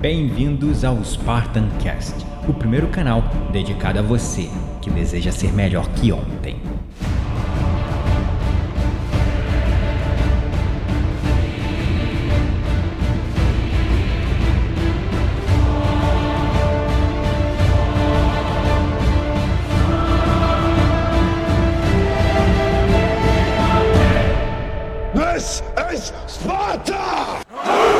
Bem-vindos ao Spartan Cast, o primeiro canal dedicado a você que deseja ser melhor que ontem. This is Sparta!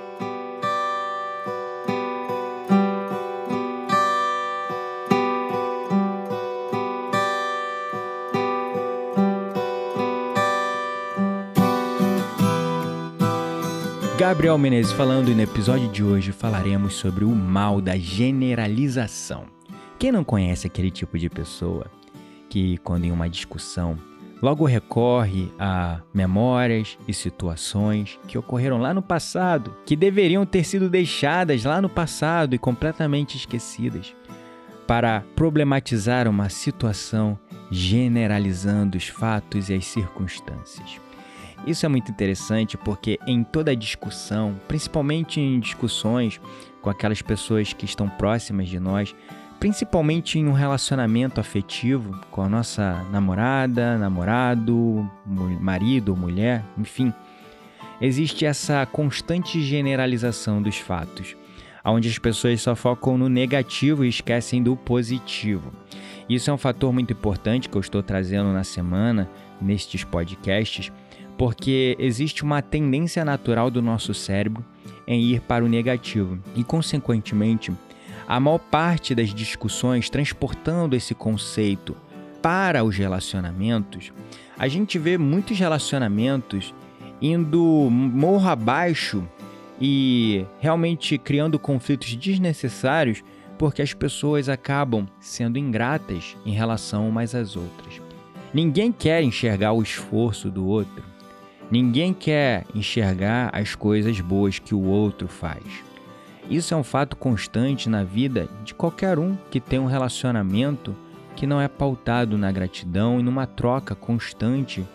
Gabriel Menezes falando e no episódio de hoje falaremos sobre o mal da generalização. Quem não conhece aquele tipo de pessoa que, quando em uma discussão, logo recorre a memórias e situações que ocorreram lá no passado, que deveriam ter sido deixadas lá no passado e completamente esquecidas, para problematizar uma situação generalizando os fatos e as circunstâncias. Isso é muito interessante porque em toda discussão, principalmente em discussões com aquelas pessoas que estão próximas de nós, principalmente em um relacionamento afetivo com a nossa namorada, namorado, marido, mulher, enfim, existe essa constante generalização dos fatos, onde as pessoas só focam no negativo e esquecem do positivo. Isso é um fator muito importante que eu estou trazendo na semana nestes podcasts porque existe uma tendência natural do nosso cérebro em ir para o negativo e, consequentemente, a maior parte das discussões transportando esse conceito para os relacionamentos, a gente vê muitos relacionamentos indo morro abaixo e realmente criando conflitos desnecessários porque as pessoas acabam sendo ingratas em relação umas às outras. Ninguém quer enxergar o esforço do outro. Ninguém quer enxergar as coisas boas que o outro faz. Isso é um fato constante na vida de qualquer um que tem um relacionamento que não é pautado na gratidão e numa troca constante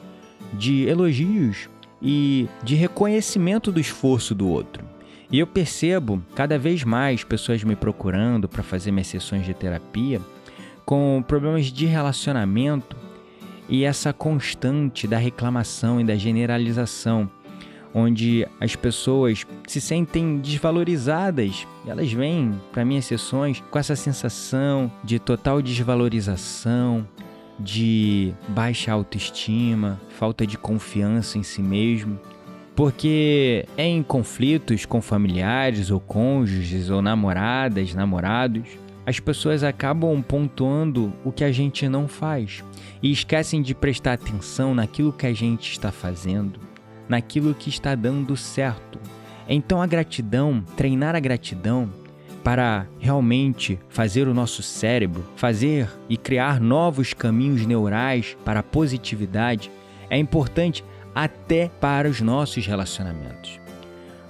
de elogios e de reconhecimento do esforço do outro. E eu percebo cada vez mais pessoas me procurando para fazer minhas sessões de terapia com problemas de relacionamento e essa constante da reclamação e da generalização, onde as pessoas se sentem desvalorizadas. Elas vêm para minhas sessões com essa sensação de total desvalorização, de baixa autoestima, falta de confiança em si mesmo. Porque em conflitos com familiares ou cônjuges ou namoradas, namorados, as pessoas acabam pontuando o que a gente não faz e esquecem de prestar atenção naquilo que a gente está fazendo, naquilo que está dando certo. Então a gratidão, treinar a gratidão para realmente fazer o nosso cérebro fazer e criar novos caminhos neurais para a positividade é importante até para os nossos relacionamentos.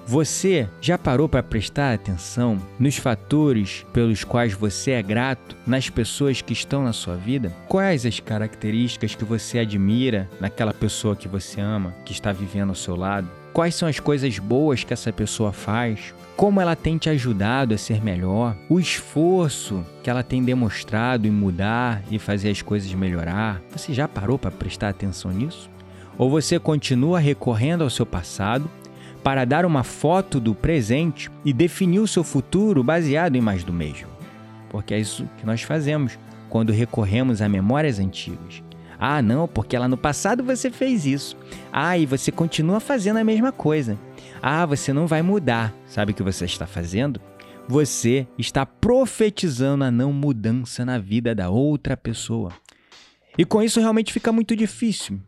Você já parou para prestar atenção nos fatores pelos quais você é grato nas pessoas que estão na sua vida? Quais as características que você admira naquela pessoa que você ama, que está vivendo ao seu lado? Quais são as coisas boas que essa pessoa faz? Como ela tem te ajudado a ser melhor? O esforço que ela tem demonstrado em mudar e fazer as coisas melhorar? Você já parou para prestar atenção nisso? Ou você continua recorrendo ao seu passado para dar uma foto do presente e definir o seu futuro baseado em mais do mesmo. Porque é isso que nós fazemos quando recorremos a memórias antigas. Ah, não, porque lá no passado você fez isso. Ah, e você continua fazendo a mesma coisa. Ah, você não vai mudar. Sabe o que você está fazendo? Você está profetizando a não mudança na vida da outra pessoa. E com isso realmente fica muito difícil.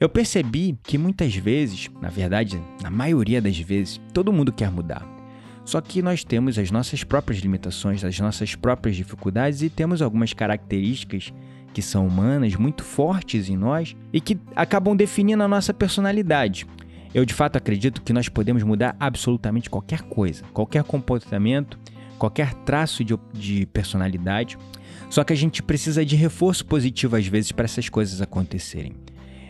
Eu percebi que muitas vezes, na verdade, na maioria das vezes, todo mundo quer mudar. Só que nós temos as nossas próprias limitações, as nossas próprias dificuldades e temos algumas características que são humanas, muito fortes em nós e que acabam definindo a nossa personalidade. Eu de fato acredito que nós podemos mudar absolutamente qualquer coisa, qualquer comportamento, qualquer traço de, de personalidade. Só que a gente precisa de reforço positivo às vezes para essas coisas acontecerem.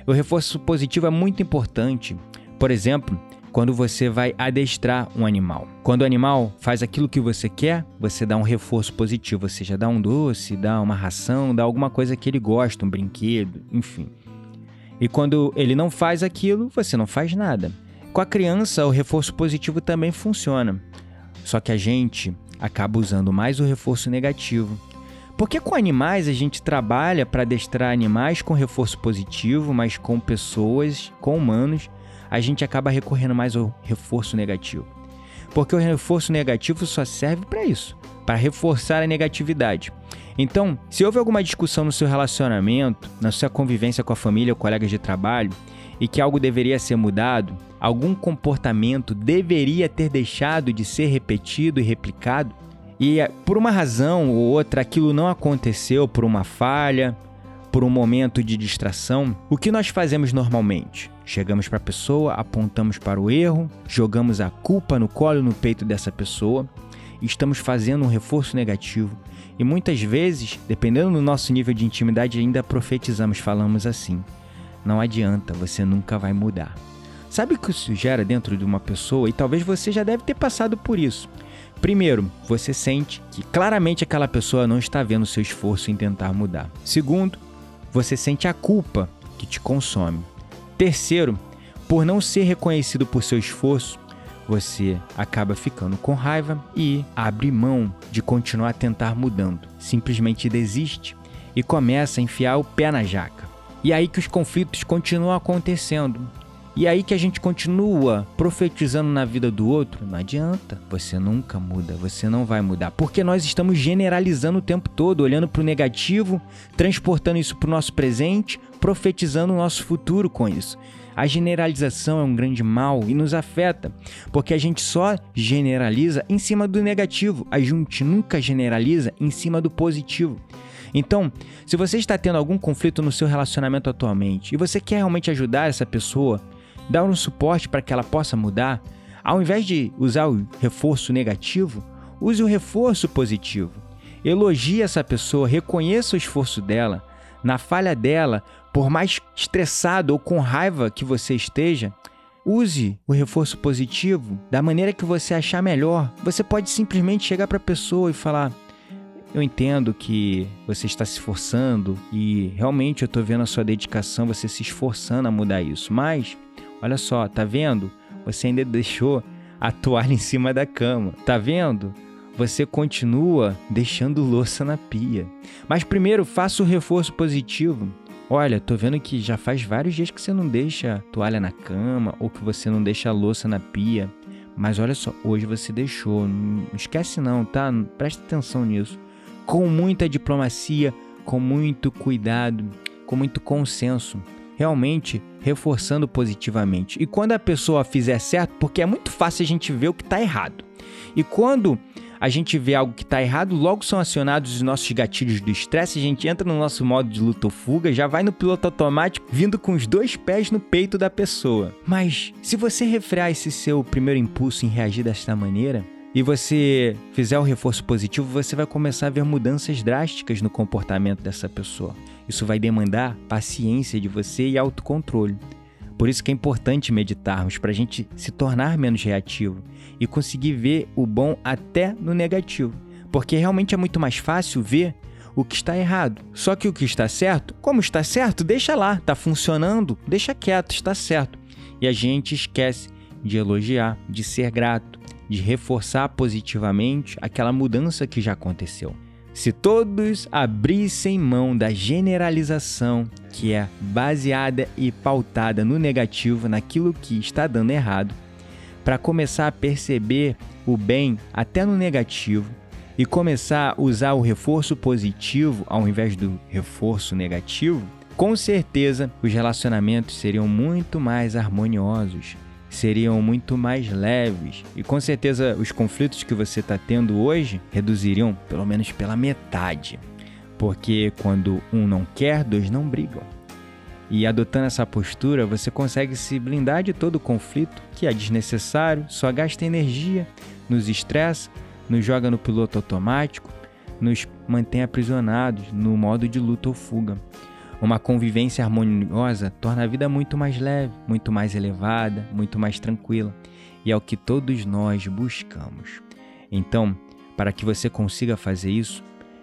O reforço positivo é muito importante. Por exemplo, quando você vai adestrar um animal. Quando o animal faz aquilo que você quer, você dá um reforço positivo, ou seja, dá um doce, dá uma ração, dá alguma coisa que ele gosta, um brinquedo, enfim. E quando ele não faz aquilo, você não faz nada. Com a criança, o reforço positivo também funciona. Só que a gente acaba usando mais o reforço negativo. Porque com animais a gente trabalha para adestrar animais com reforço positivo, mas com pessoas, com humanos, a gente acaba recorrendo mais ao reforço negativo. Porque o reforço negativo só serve para isso, para reforçar a negatividade. Então, se houve alguma discussão no seu relacionamento, na sua convivência com a família ou colegas de trabalho, e que algo deveria ser mudado, algum comportamento deveria ter deixado de ser repetido e replicado, e eh, por uma razão ou outra aquilo não aconteceu por uma falha, por um momento de distração, o que nós fazemos normalmente? Chegamos para a pessoa, apontamos para o erro, jogamos a culpa no colo no peito dessa pessoa, estamos fazendo um reforço negativo e muitas vezes, dependendo do nosso nível de intimidade, ainda profetizamos, falamos assim: não adianta, você nunca vai mudar. Sabe o que isso gera dentro de uma pessoa? E talvez você já deve ter passado por isso. Primeiro, você sente que claramente aquela pessoa não está vendo seu esforço em tentar mudar. Segundo, você sente a culpa que te consome. Terceiro, por não ser reconhecido por seu esforço, você acaba ficando com raiva e abre mão de continuar a tentar mudando. Simplesmente desiste e começa a enfiar o pé na jaca. E aí que os conflitos continuam acontecendo. E aí que a gente continua profetizando na vida do outro, não adianta, você nunca muda, você não vai mudar, porque nós estamos generalizando o tempo todo, olhando para o negativo, transportando isso para o nosso presente, profetizando o nosso futuro com isso. A generalização é um grande mal e nos afeta, porque a gente só generaliza em cima do negativo, a gente nunca generaliza em cima do positivo. Então, se você está tendo algum conflito no seu relacionamento atualmente e você quer realmente ajudar essa pessoa, dar um suporte para que ela possa mudar, ao invés de usar o reforço negativo, use o reforço positivo. Elogie essa pessoa, reconheça o esforço dela. Na falha dela, por mais estressado ou com raiva que você esteja, use o reforço positivo da maneira que você achar melhor. Você pode simplesmente chegar para a pessoa e falar: Eu entendo que você está se esforçando e realmente eu estou vendo a sua dedicação, você se esforçando a mudar isso, mas Olha só, tá vendo? Você ainda deixou a toalha em cima da cama. Tá vendo? Você continua deixando louça na pia. Mas primeiro, faça o reforço positivo. Olha, tô vendo que já faz vários dias que você não deixa a toalha na cama ou que você não deixa a louça na pia. Mas olha só, hoje você deixou. Não esquece não, tá? Presta atenção nisso. Com muita diplomacia, com muito cuidado, com muito consenso realmente reforçando positivamente. E quando a pessoa fizer certo, porque é muito fácil a gente ver o que está errado. E quando a gente vê algo que está errado, logo são acionados os nossos gatilhos do estresse, a gente entra no nosso modo de luta ou fuga, já vai no piloto automático, vindo com os dois pés no peito da pessoa. Mas se você refrear esse seu primeiro impulso em reagir desta maneira, e você fizer o reforço positivo, você vai começar a ver mudanças drásticas no comportamento dessa pessoa. Isso vai demandar paciência de você e autocontrole. Por isso que é importante meditarmos para a gente se tornar menos reativo e conseguir ver o bom até no negativo. Porque realmente é muito mais fácil ver o que está errado. Só que o que está certo, como está certo, deixa lá, está funcionando, deixa quieto, está certo. E a gente esquece de elogiar, de ser grato, de reforçar positivamente aquela mudança que já aconteceu. Se todos abrissem mão da generalização, que é baseada e pautada no negativo, naquilo que está dando errado, para começar a perceber o bem até no negativo e começar a usar o reforço positivo ao invés do reforço negativo, com certeza os relacionamentos seriam muito mais harmoniosos, seriam muito mais leves e com certeza os conflitos que você está tendo hoje reduziriam pelo menos pela metade. Porque quando um não quer, dois não brigam. E adotando essa postura, você consegue se blindar de todo o conflito que é desnecessário, só gasta energia, nos estressa, nos joga no piloto automático, nos mantém aprisionados no modo de luta ou fuga. Uma convivência harmoniosa torna a vida muito mais leve, muito mais elevada, muito mais tranquila, e é o que todos nós buscamos. Então, para que você consiga fazer isso,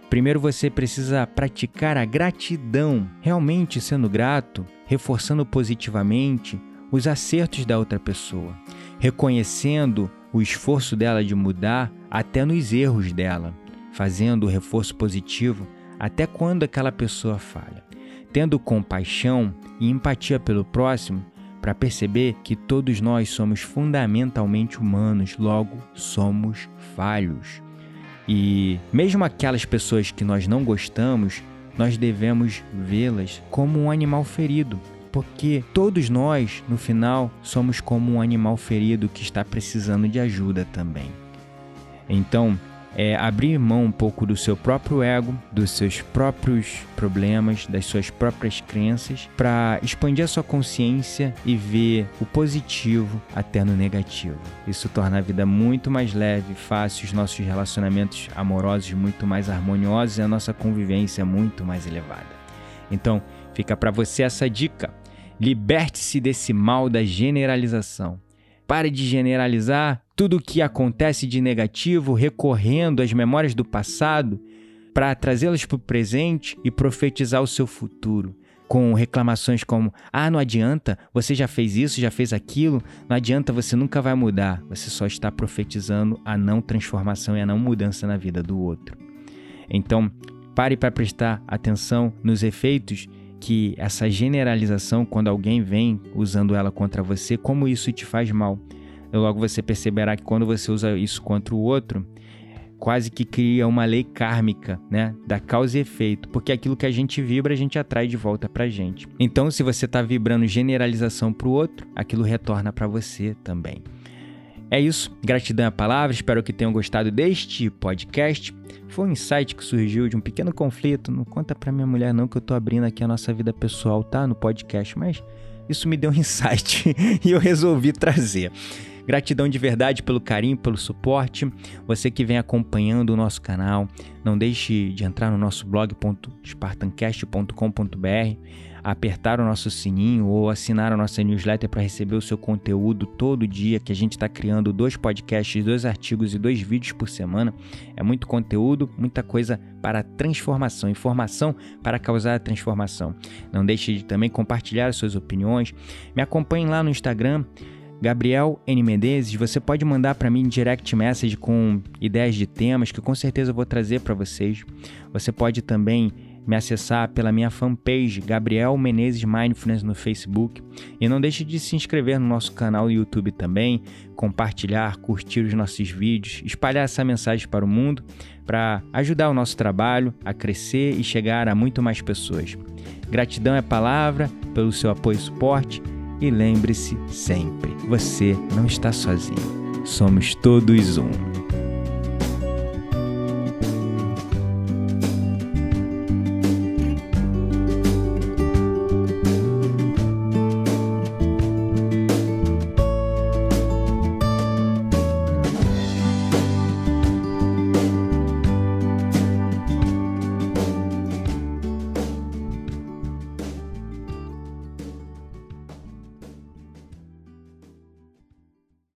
primeiro você precisa praticar a gratidão, realmente sendo grato, reforçando positivamente os acertos da outra pessoa, reconhecendo o esforço dela de mudar até nos erros dela, fazendo o reforço positivo até quando aquela pessoa falha, tendo compaixão e empatia pelo próximo para perceber que todos nós somos fundamentalmente humanos, logo somos falhos. E mesmo aquelas pessoas que nós não gostamos, nós devemos vê-las como um animal ferido, porque todos nós, no final, somos como um animal ferido que está precisando de ajuda também. Então, é abrir mão um pouco do seu próprio ego, dos seus próprios problemas, das suas próprias crenças, para expandir a sua consciência e ver o positivo até no negativo. Isso torna a vida muito mais leve, fácil, os nossos relacionamentos amorosos muito mais harmoniosos e a nossa convivência muito mais elevada. Então, fica para você essa dica. Liberte-se desse mal da generalização. Pare de generalizar tudo o que acontece de negativo, recorrendo às memórias do passado para trazê-las para o presente e profetizar o seu futuro. Com reclamações como: ah, não adianta, você já fez isso, já fez aquilo, não adianta, você nunca vai mudar. Você só está profetizando a não transformação e a não mudança na vida do outro. Então, pare para prestar atenção nos efeitos que essa generalização, quando alguém vem usando ela contra você, como isso te faz mal. Logo você perceberá que quando você usa isso contra o outro, quase que cria uma lei kármica, né, da causa e efeito, porque aquilo que a gente vibra, a gente atrai de volta pra gente. Então, se você está vibrando generalização para o outro, aquilo retorna para você também. É isso, gratidão à palavra, espero que tenham gostado deste podcast. Foi um insight que surgiu de um pequeno conflito. Não conta pra minha mulher, não, que eu tô abrindo aqui a nossa vida pessoal, tá? No podcast, mas isso me deu um insight e eu resolvi trazer. Gratidão de verdade pelo carinho, pelo suporte. Você que vem acompanhando o nosso canal, não deixe de entrar no nosso blog.spartancast.com.br apertar o nosso sininho ou assinar a nossa newsletter para receber o seu conteúdo todo dia, que a gente está criando dois podcasts, dois artigos e dois vídeos por semana. É muito conteúdo, muita coisa para transformação, informação para causar transformação. Não deixe de também compartilhar as suas opiniões. Me acompanhe lá no Instagram. Gabriel N. Menezes, você pode mandar para mim direct message com ideias de temas que com certeza eu vou trazer para vocês. Você pode também me acessar pela minha fanpage Gabriel Menezes Mindfulness no Facebook e não deixe de se inscrever no nosso canal no YouTube também, compartilhar, curtir os nossos vídeos, espalhar essa mensagem para o mundo para ajudar o nosso trabalho a crescer e chegar a muito mais pessoas. Gratidão é palavra pelo seu apoio e suporte e lembre-se sempre, você não está sozinho. Somos todos um.